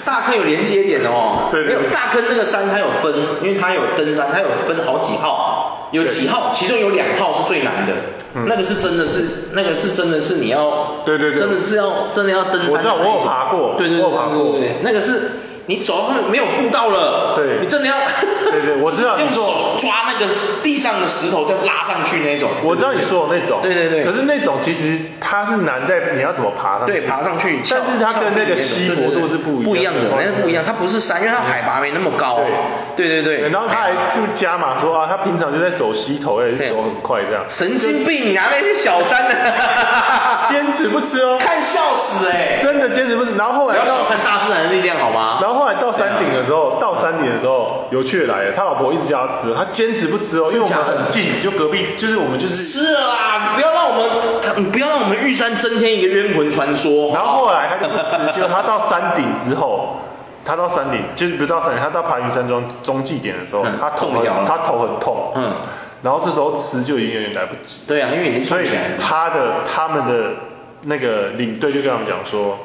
大坑有连接点哦。对对。没有大坑那个山它有分，因为它有登山，它有分好几号。有几号，其中有两号是最难的，嗯、那个是真的是，那个是真的是你要，对对对，真的是要真的要登山。我知道，我有爬过，对对对，我有爬过，对对对，那个是。你走到后面没有步道了，对，你真的要，对对，我知道，用手抓那个地上的石头再拉上去那种。我知道你说的那种，对对对。可是那种其实它是难在你要怎么爬上去。对，爬上去。但是它跟那个溪坡度是不一样。不一样的，那是不一样，它不是山，因为它海拔没那么高。对对对对。然后他还就加码说啊，他平常就在走溪头，哎，走很快这样。神经病啊，那些小山的，坚持不吃哦。看笑死哎。真的坚持不吃，然后后来。不要小看大自然的力量好吗？然后后来到山顶的时候，到山顶的时候，有趣的来了，他老婆一直叫他吃，他坚持不吃哦，因为我们很近，就隔壁，就是我们就是吃了啦，不要让我们，不要让我们玉山增添一个冤魂传说。然后后来他就不吃，结果他到山顶之后，他到山顶，就是不是到山顶，他到排云山庄中继点的时候，他头他头很痛，嗯，然后这时候吃就已经有点来不及。对啊，因为已经所以他的他们的那个领队就跟他们讲说。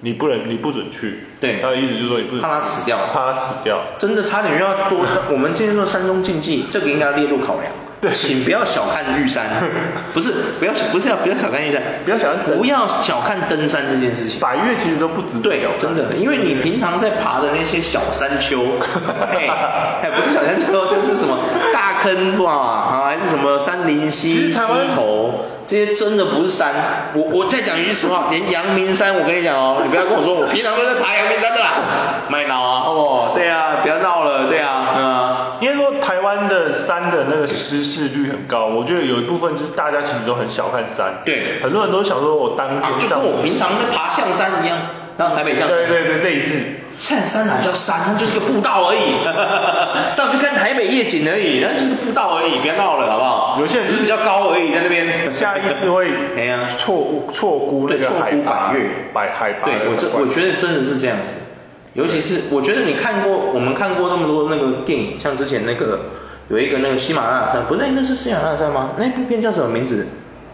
你不能，你不准去。对。他的意思就是说你不准。怕他死掉。怕他死掉。真的差点又要多。我们今天说山中禁忌，这个应该要列入考量。对。请不要小看玉山。不是，不要，不是要不要小看玉山，不要小看。不要小看登山这件事情。百岳其实都不值得。对，真的，因为你平常在爬的那些小山丘，哎，不是小山丘，就是什么 大坑哇，啊，还是什么山林溪溪头。这些真的不是山，我我再讲一句实话，连阳明山，我跟你讲哦，你不要跟我说我平常都在爬阳明山的啦，卖闹啊，哦，对啊，不要闹了，对啊，的山的那个失事率很高，我觉得有一部分就是大家其实都很小看山，对，很多人都想说我当天、啊、就跟我平常在爬象山一样，然后台北象山，对对对，类似。象山哪叫山？那就是个步道而已，上去看台北夜景而已，那就是个步道而已，别闹了好不好？有些人只是比较高而已，在那边。下意识会哎呀错错估那个海拔，百海拔。对，我这我觉得真的是这样子，尤其是我觉得你看过我们看过那么多那个电影，像之前那个有一个那个喜马拉雅山，不是那是喜马拉雅山吗？那部片叫什么名字？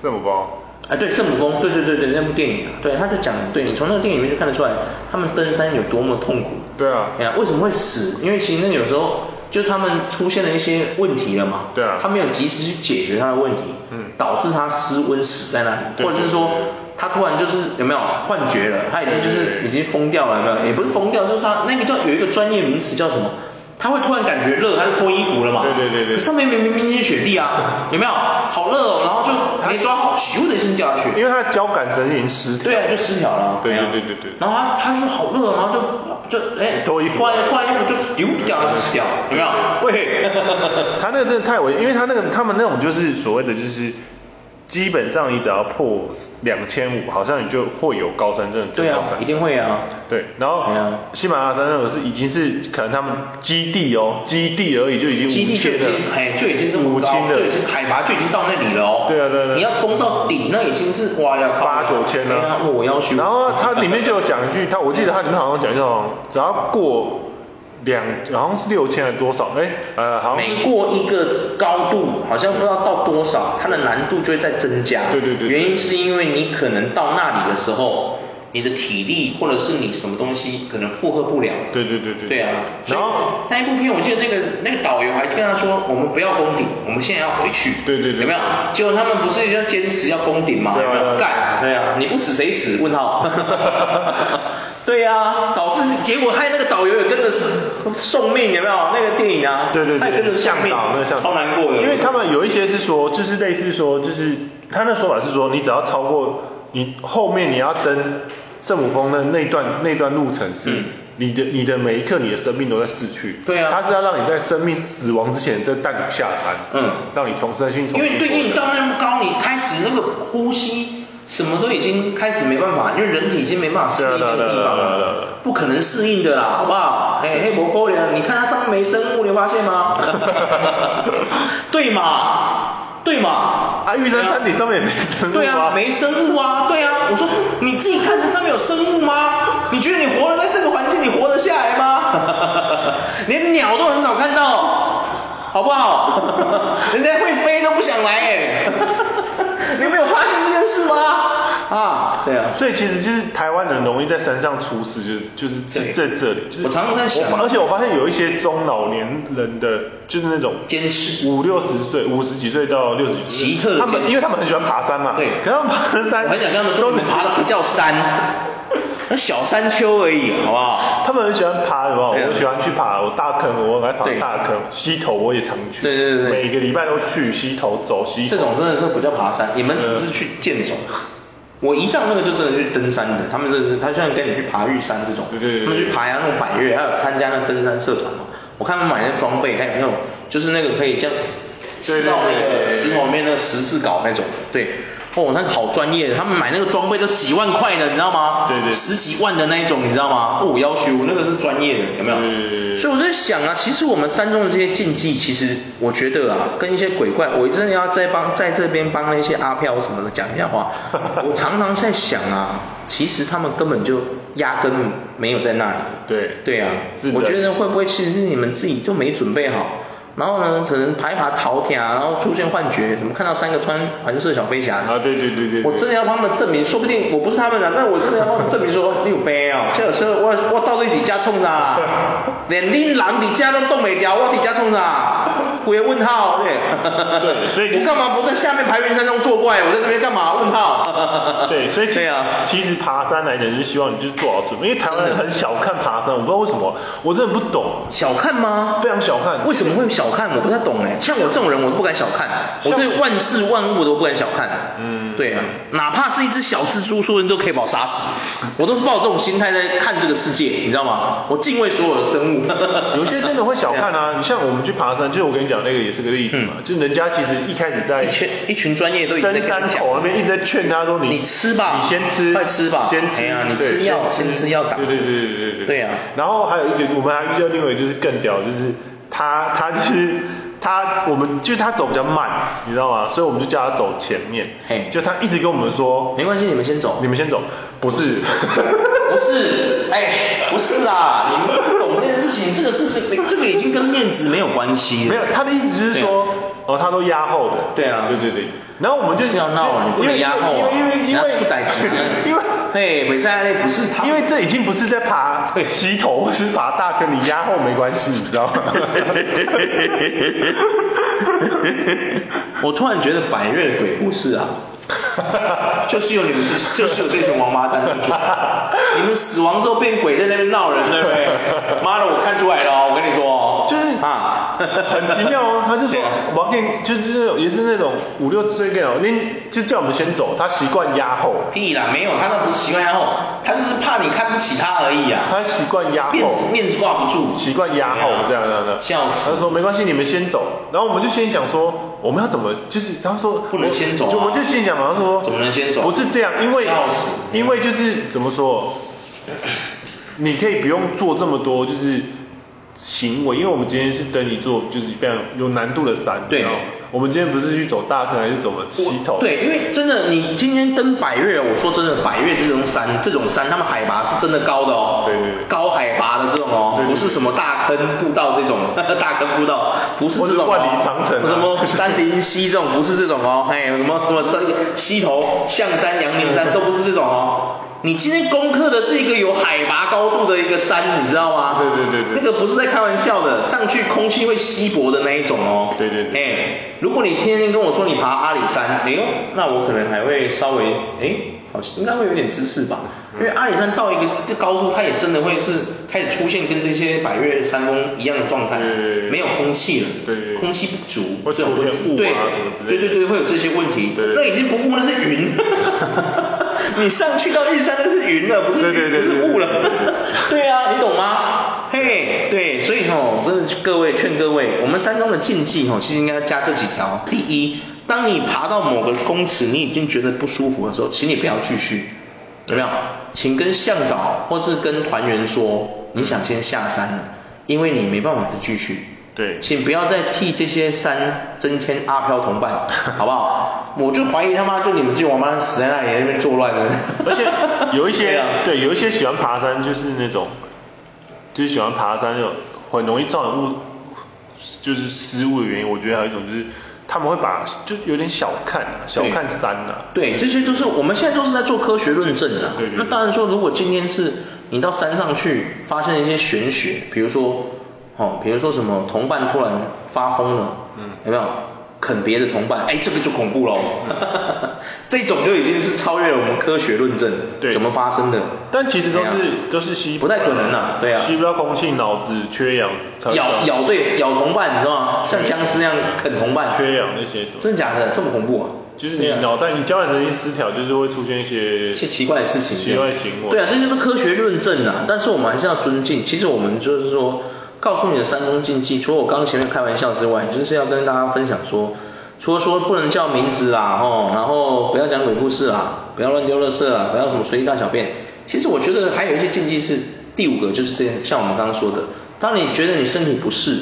圣母峰。哎，对，圣母峰，对对对对，那部电影啊，对，他就讲，对你从那个电影里面就看得出来，他们登山有多么痛苦。对啊。哎呀，为什么会死？因为其实那有时候就他们出现了一些问题了嘛。对啊。他没有及时去解决他的问题，嗯，导致他失温死在那里，对或者是说他突然就是有没有幻觉了，他已经就是已经疯掉了，有没有？也不是疯掉，就是他那个叫有一个专业名词叫什么？他会突然感觉热，他就脱衣服了嘛？对对对对。可上面明明冰天雪地啊，有没有？好热哦，然后就没抓好，咻的一声掉下去。因为他的交感神经失调。对啊，就失调了。对对对对对。然后他他说好热，然后就就哎脱衣服，脱脱完衣服就丢掉就死掉，有没有？喂。他那个真的太危险，因为他那个他们那种就是所谓的就是。基本上你只要破两千五，好像你就会有高山症。对啊，一定会啊。对，然后喜马拉雅山那个是已经是可能他们基地哦，基地而已就已经基地就已经哎就已经这么高，就已经海拔就已经到那里了哦。对啊对啊。你要攻到顶，那已经是哇要八九千了。我要去。然后它里面就有讲一句，它我记得它里面好像讲一句，只要过。两好像是六千还是多少？哎，呃，好像每过一个高度，好像不知道到多少，它的难度就会在增加。对对对。原因是因为你可能到那里的时候，你的体力或者是你什么东西可能负荷不了。对对对对。对啊。然后那一部片，我记得那个那个导游还跟他说，我们不要攻顶，我们现在要回去。对对对。有没有？结果他们不是要坚持要攻顶吗？有没有？干。对啊。你不死谁死？问号。对呀、啊，导致结果害那个导游也跟着送命，有没有那个电影啊？对对对，还跟着送命，那个向超难过的。因为他们有一些是说，就是类似说，就是他那说法是说，你只要超过你后面你要登圣母峰的那段那段路程是，你的你的每一刻你的生命都在逝去。对啊。他是要让你在生命死亡之前再带你下山，嗯，让你重生性重。因为对，因为你到那么高，你开始那个呼吸。什么都已经开始没办法，因为人体已经没办法适应那个地方了，不可能适应的啦，好不好？嘿，嘿，不可能，你看它上面没生物，你有发现吗？对嘛，对嘛，啊，玉山山顶上面也没生物啊。对啊，没生物啊，对啊，我说你自己看这上面有生物吗？你觉得你活了在这个环境，你活得下来吗？连鸟都很少看到，好不好？人家会飞都不想来哎。你没有发现这件事吗？啊，对啊，所以其实就是台湾人容易在山上出事，就是就是在在这里。就是我常常在想，而且我发现有一些中老年人的，就是那种坚持五六十岁、五十几岁到六十几岁，奇特他们因为他们很喜欢爬山嘛。对。可是他们爬山，我很想跟他们说，你们爬的不叫山，那小山丘而已，好不好？他们很喜欢爬什么？我喜欢去爬我大坑，我来爬大坑。溪头我也常去。对对对。每个礼拜都去溪头走溪头。这种真的是不叫爬山，你们只是去健走。我姨丈那个就真的去登山的，他们是他像跟你去爬玉山这种，对对对，他们去爬呀那种百岳，还有参加那登山社团嘛。我看他们买那装备，还有那种就是那个可以这样刺到那个石头里面那个十字镐那种，对。哦，那个好专业的，他们买那个装备都几万块的，你知道吗？对对。十几万的那一种，你知道吗？哦，要求那个是专业的，有没有？对对对。所以我在想啊，其实我们山中的这些禁忌，其实我觉得啊，跟一些鬼怪，我真的要再帮在这边帮那些阿飘什么的讲一下话。我常常在想啊，其实他们根本就压根没有在那里。对。对啊。我觉得会不会其实是你们自己就没准备好？然后呢，可能爬一爬逃天啊，然后出现幻觉，怎么看到三个穿黄色小飞侠？啊，对对对对。我真的要帮他们证明，说不定我不是他们的，但我真的要帮他们证明说，你有病哦。这有时候我我到底底家冲啥？连恁人底家都动没掉，我底家冲啥？我也问号，对。对，所以、就是、我干嘛不在下面排云山中作怪？我在这边干嘛？问号。对，所以对啊，其实爬山来讲，就是希望你就是做好准备，因为台湾人很小看爬山，我不知道为什么，我真的不懂。小看吗？非常小看。为什么会小？小看我不太懂哎，像我这种人我都不敢小看，我对万事万物都不敢小看。嗯，对啊，哪怕是一只小蜘蛛，说人都可以把我杀死，我都是抱这种心态在看这个世界，你知道吗？我敬畏所有的生物。有些真的会小看啊，你像我们去爬山，就是我跟你讲那个也是个例子嘛，就人家其实一开始在一群一群专业都已经在登山口那边一直在劝他说，你你吃吧，你先吃，快吃吧，先吃啊，你吃药先吃药打。对对对对对对。对啊，然后还有一点我们还遇到另外一个就是更屌，就是他他就是。他我们就是他走比较慢，你知道吗？所以我们就叫他走前面。嘿，就他一直跟我们说，没关系，你们先走，你们先走。不是，不是，哎，不是啊，你们不懂这件事情，这个事情，这个已经跟面子没有关系了。没有，他的意思就是说，哦，他都压后的。对啊，对对对。然后我们就是要闹，你不能压后啊，因为因为因为出歹机，因为 嘿，没在那不是他，因为这已经不是在爬溪头或是爬大坑，你压后没关系，你知道吗？我突然觉得百越的鬼故事啊，就是有你们这，就是有这群王八蛋，你们死亡之后变鬼在那边闹人，对不对？妈的，我看出来了哦，我跟你说，很奇妙哦，他就说，我要给你，就是也是那种五六十岁那种，你就叫我们先走，他习惯压后。屁啦，没有，他那不是习惯压后，他就是怕你看不起他而已啊。他习惯压后，面子面子挂不住，习惯压后，这样这样的。笑死。他说没关系，你们先走，然后我们就先想说，我们要怎么，就是他说不能先走，我们就心想嘛，他说怎么能先走？不是这样，因为因为就是怎么说，你可以不用做这么多，就是。行为，因为我们今天是登一座就是非常有难度的山，对，我们今天不是去走大坑，还是走了西头？对，因为真的，你今天登百越，我说真的，百越这种山，这种山，他们海拔是真的高的哦，对对对，高海拔的这种哦，不是什么大坑步道这种，大坑步道不是这种，万里长城，什么三林溪这种不是这种哦，还有什么 什么山西头象山、阳明山都不是这种哦。你今天攻克的是一个有海拔高度的一个山，你知道吗？对对对对。那个不是在开玩笑的，上去空气会稀薄的那一种哦。对对对。哎，如果你天天跟我说你爬阿里山，哎呦，那我可能还会稍微，哎，好像应该会有点知识吧。因为阿里山到一个这高度，它也真的会是开始出现跟这些百越山峰一样的状态，没有空气了，对，空气不足，会出现雾啊什么之类的。对对对，会有这些问题。那已经不雾，那是云。你上去到玉山那是云了，不是云，不是雾了。对啊，你懂吗？嘿，对，所以吼，真的各位劝各位，我们山中的禁忌吼，其实应该加这几条。第一，当你爬到某个公尺，你已经觉得不舒服的时候，请你不要继续。有没有？请跟向导或是跟团员说，你想先下山了，因为你没办法再继续。对。请不要再替这些山增添阿飘同伴，好不好？我就怀疑他妈就你们这王八蛋死在那里那边作乱了。而且有一些 对，有一些喜欢爬山就是那种，就是喜欢爬山就很容易造成误，就是失误的原因。我觉得还有一种就是。他们会把就有点小看啊，小看山啊。对，这些都是我们现在都是在做科学论证的。对对。那当然说，如果今天是你到山上去发现一些玄学，比如说哦，比如说什么同伴突然发疯了，嗯，有没有？啃别的同伴，哎，这个就恐怖喽。这种就已经是超越了我们科学论证，对，怎么发生的？但其实都是、啊、都是吸不太可能啊，对啊，吸不到空气，脑子缺氧，咬咬对咬同伴，你知道吗？像僵尸那样啃同伴，缺氧那些，真的假的？这么恐怖啊？就是你脑袋、啊、你交感神经失调，就是会出现一些一些奇怪的事情，奇怪行为。对啊，这些都科学论证啊，但是我们还是要尊敬。其实我们就是说。告诉你的三中禁忌，除了我刚刚前面开玩笑之外，就是要跟大家分享说，除了说不能叫名字啦，吼，然后不要讲鬼故事啦，不要乱丢垃圾啦，不要什么随地大小便。其实我觉得还有一些禁忌是第五个，就是这样，像我们刚刚说的，当你觉得你身体不适，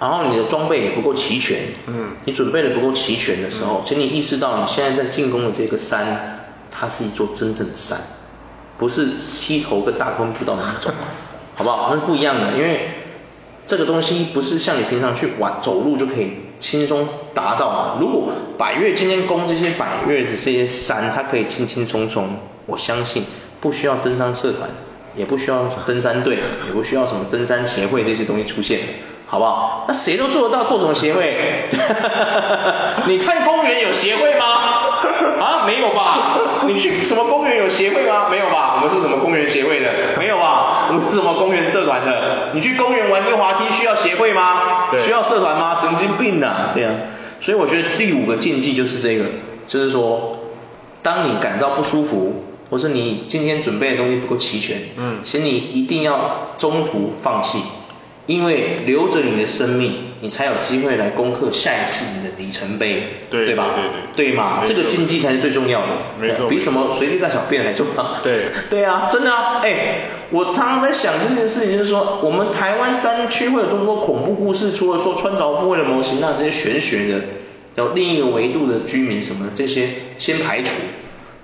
然后你的装备也不够齐全，嗯，你准备的不够齐全的时候，请你意识到你现在在进攻的这个山，它是一座真正的山，不是西头跟大空步道那种，好不好？那是不一样的，因为。这个东西不是像你平常去玩走路就可以轻松达到的。如果百越今天攻这些百越的这些山，它可以轻轻松松，我相信不需要登山社团，也不需要登山队，也不需要什么登山协会这些东西出现，好不好？那谁都做得到，做什么协会？你看公园有协会吗？啊，没有吧？你去什么公园有协会吗？没有吧？我们是什么公园协会的？没有吧？我们是什么公园社团的？你去公园玩溜滑梯需要协会吗？需要社团吗？神经病啊！对啊，所以我觉得第五个禁忌就是这个，就是说，当你感到不舒服，或是你今天准备的东西不够齐全，嗯，请你一定要中途放弃。因为留着你的生命，你才有机会来攻克下一次你的里程碑，对，对吧？对对对，对嘛？这个竞技才是最重要的，没错，比什么随地大小便还重要。对，对啊，真的啊，哎，我常常在想这件事情，就是说，我们台湾山区会有这么多恐怖故事，除了说穿凿附会的模型，那这些玄学的，然后另一个维度的居民什么的，这些先排除。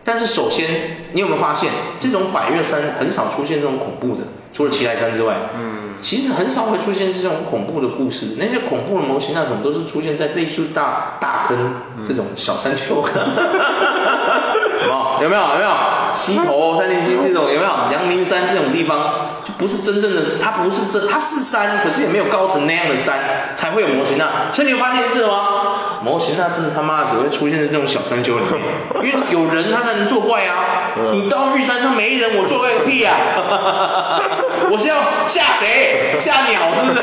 但是首先，你有没有发现，这种百岳山很少出现这种恐怖的，除了奇来山之外，嗯，其实很少会出现这种恐怖的故事。那些恐怖的模型那种都是出现在类似大大坑这种小山丘，哈哈哈有没有？有没有？溪头、三林溪这种有没有？阳明山这种地方就不是真正的，它不是真，它是山，可是也没有高成那样的山才会有模型那。所以你有发现是吗？模型那真的他妈只会出现在这种小山丘里面，因为有人他才能作怪啊。你到玉山上没人，我作怪个屁啊！我是要吓谁？吓鸟是不是？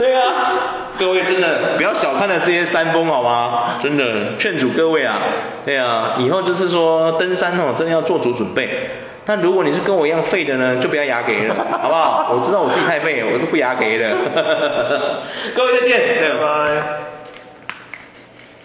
对啊，各位真的不要小看了这些山峰好吗？真的劝阻各位啊，对啊，以后就是说登山哦，真的要做足准备。那如果你是跟我一样废的呢，就不要牙给了，好不好？我知道我自己太废了，我都不牙给了。各位再见，拜拜。